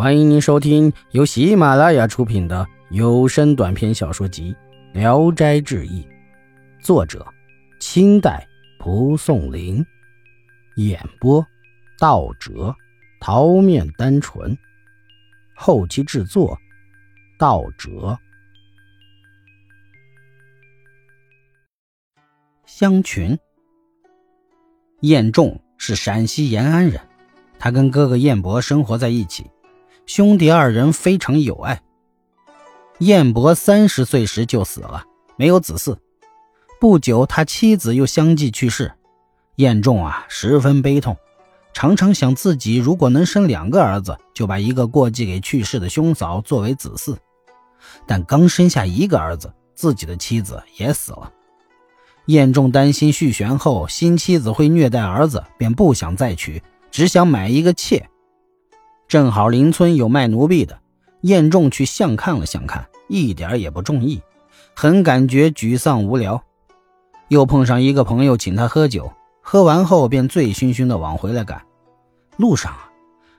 欢迎您收听由喜马拉雅出品的有声短篇小说集《聊斋志异》，作者：清代蒲松龄，演播：道哲、桃面单纯，后期制作：道哲。香群，晏仲是陕西延安人，他跟哥哥晏伯生活在一起。兄弟二人非常友爱。燕伯三十岁时就死了，没有子嗣。不久，他妻子又相继去世。燕仲啊，十分悲痛，常常想自己如果能生两个儿子，就把一个过继给去世的兄嫂作为子嗣。但刚生下一个儿子，自己的妻子也死了。燕仲担心续弦后新妻子会虐待儿子，便不想再娶，只想买一个妾。正好邻村有卖奴婢的，燕仲去相看了相看，一点也不中意，很感觉沮丧无聊。又碰上一个朋友请他喝酒，喝完后便醉醺醺的往回来赶。路上啊，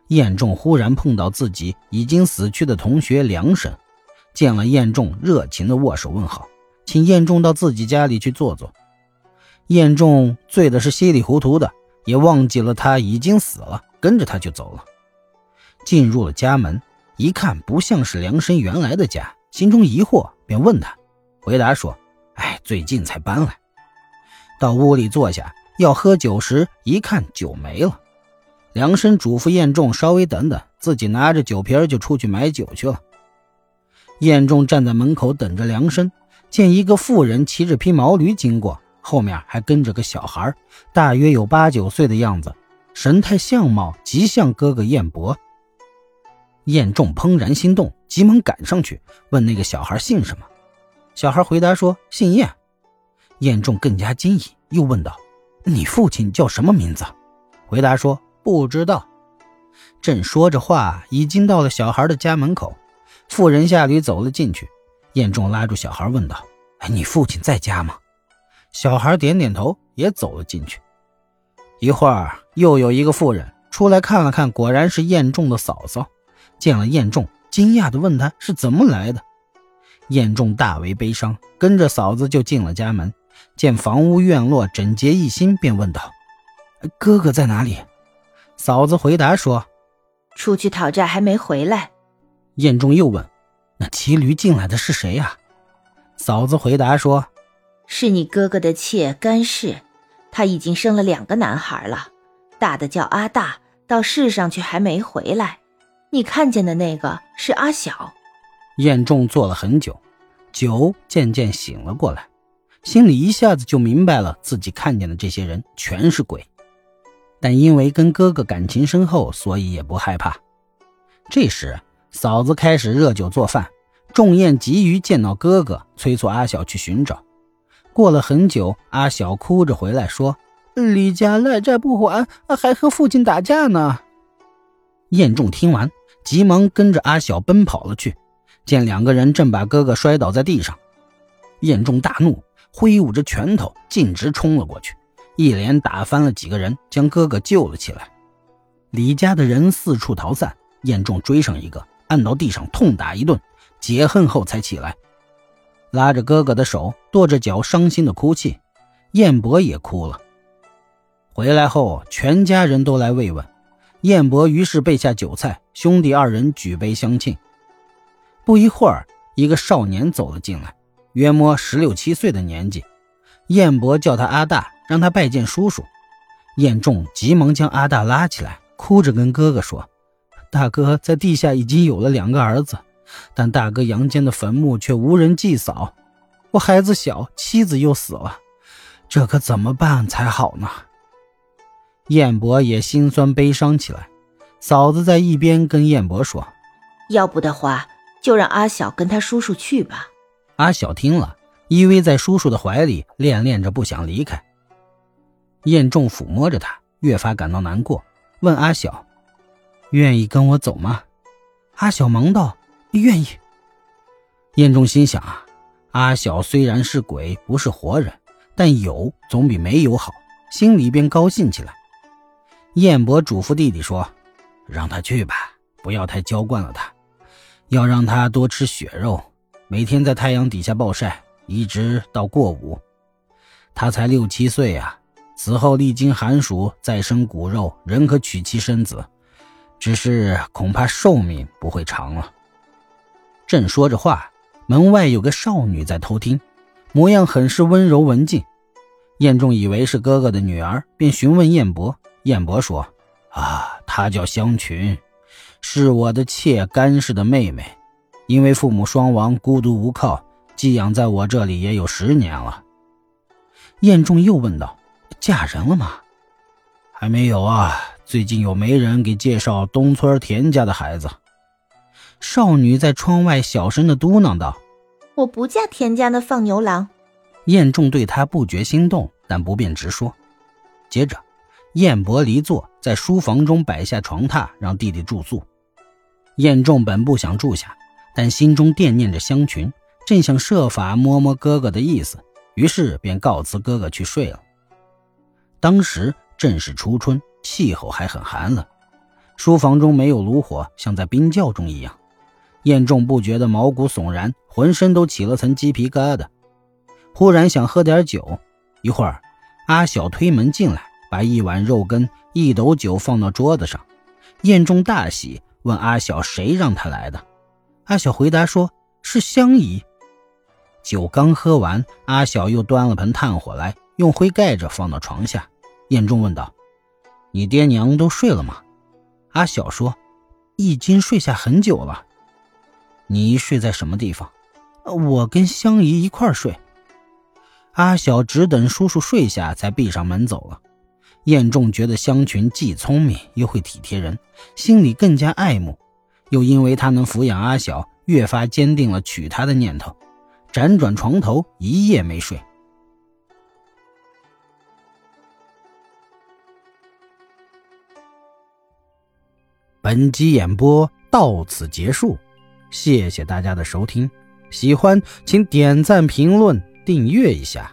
燕仲忽然碰到自己已经死去的同学梁生，见了燕仲，热情的握手问好，请燕仲到自己家里去坐坐。燕仲醉的是稀里糊涂的，也忘记了他已经死了，跟着他就走了。进入了家门，一看不像是梁生原来的家，心中疑惑，便问他。回答说：“哎，最近才搬来。”到屋里坐下要喝酒时，一看酒没了。梁生嘱咐燕仲稍微等等，自己拿着酒瓶就出去买酒去了。燕仲站在门口等着梁生，见一个妇人骑着匹毛驴经过，后面还跟着个小孩，大约有八九岁的样子，神态相貌极像哥哥燕伯。晏仲怦然心动，急忙赶上去问那个小孩姓什么。小孩回答说姓晏。晏仲更加惊异，又问道：“你父亲叫什么名字？”回答说不知道。正说着话，已经到了小孩的家门口。妇人下驴走了进去。晏仲拉住小孩问道：“哎，你父亲在家吗？”小孩点点头，也走了进去。一会儿，又有一个妇人出来看了看，果然是晏仲的嫂嫂。见了燕仲，惊讶地问他是怎么来的。燕仲大为悲伤，跟着嫂子就进了家门。见房屋院落整洁一新，便问道：“哥哥在哪里？”嫂子回答说：“出去讨债，还没回来。”燕仲又问：“那骑驴进来的是谁呀？”嫂子回答说：“是你哥哥的妾甘氏，她已经生了两个男孩了，大的叫阿大，到世上去还没回来。”你看见的那个是阿小。晏仲坐了很久，酒渐渐醒了过来，心里一下子就明白了，自己看见的这些人全是鬼。但因为跟哥哥感情深厚，所以也不害怕。这时，嫂子开始热酒做饭，仲晏急于见到哥哥，催促阿小去寻找。过了很久，阿小哭着回来，说：“李家赖债不还，还和父亲打架呢。”晏仲听完。急忙跟着阿小奔跑了去，见两个人正把哥哥摔倒在地上，燕仲大怒，挥舞着拳头径直冲了过去，一连打翻了几个人，将哥哥救了起来。李家的人四处逃散，燕仲追上一个，按到地上痛打一顿，解恨后才起来，拉着哥哥的手，跺着脚，伤心的哭泣。燕伯也哭了。回来后，全家人都来慰问。燕伯于是备下酒菜，兄弟二人举杯相庆。不一会儿，一个少年走了进来，约摸十六七岁的年纪。燕伯叫他阿大，让他拜见叔叔。燕仲急忙将阿大拉起来，哭着跟哥哥说：“大哥在地下已经有了两个儿子，但大哥阳间的坟墓却无人祭扫。我孩子小，妻子又死了，这可怎么办才好呢？”燕伯也心酸悲伤起来，嫂子在一边跟燕博说：“要不的话，就让阿晓跟他叔叔去吧。”阿晓听了，依偎在叔叔的怀里，恋恋着不想离开。燕仲抚摸着他，越发感到难过，问阿晓：“愿意跟我走吗？”阿晓忙道：“愿意。”燕仲心想啊，阿晓虽然是鬼，不是活人，但有总比没有好，心里便高兴起来。燕博嘱咐弟弟说：“让他去吧，不要太娇惯了他，要让他多吃血肉，每天在太阳底下暴晒，一直到过午。他才六七岁呀，此后历经寒暑，再生骨肉，仍可娶妻生子，只是恐怕寿命不会长了。正说着话，门外有个少女在偷听，模样很是温柔文静。燕仲以为是哥哥的女儿，便询问燕伯。燕伯说：“啊，她叫香群，是我的妾甘氏的妹妹。因为父母双亡，孤独无靠，寄养在我这里也有十年了。”燕仲又问道：“嫁人了吗？”“还没有啊，最近有媒人给介绍东村田家的孩子。”少女在窗外小声的嘟囔道：“我不嫁田家的放牛郎。”燕仲对她不觉心动，但不便直说。接着，燕伯离座，在书房中摆下床榻，让弟弟住宿。燕仲本不想住下，但心中惦念着香群，正想设法摸摸哥哥的意思，于是便告辞哥哥去睡了。当时正是初春，气候还很寒冷，书房中没有炉火，像在冰窖中一样。燕仲不觉得毛骨悚然，浑身都起了层鸡皮疙瘩。忽然想喝点酒，一会儿，阿晓推门进来，把一碗肉羹、一斗酒放到桌子上。燕仲大喜，问阿晓谁让他来的。阿晓回答说：“是香姨。”酒刚喝完，阿晓又端了盆炭火来，用灰盖着放到床下。燕仲问道：“你爹娘都睡了吗？”阿晓说：“已经睡下很久了。”你睡在什么地方？我跟香姨一块睡。阿晓只等叔叔睡下，才闭上门走了。燕仲觉得香群既聪明又会体贴人，心里更加爱慕，又因为他能抚养阿晓，越发坚定了娶她的念头。辗转床头，一夜没睡。本集演播到此结束。谢谢大家的收听，喜欢请点赞、评论、订阅一下。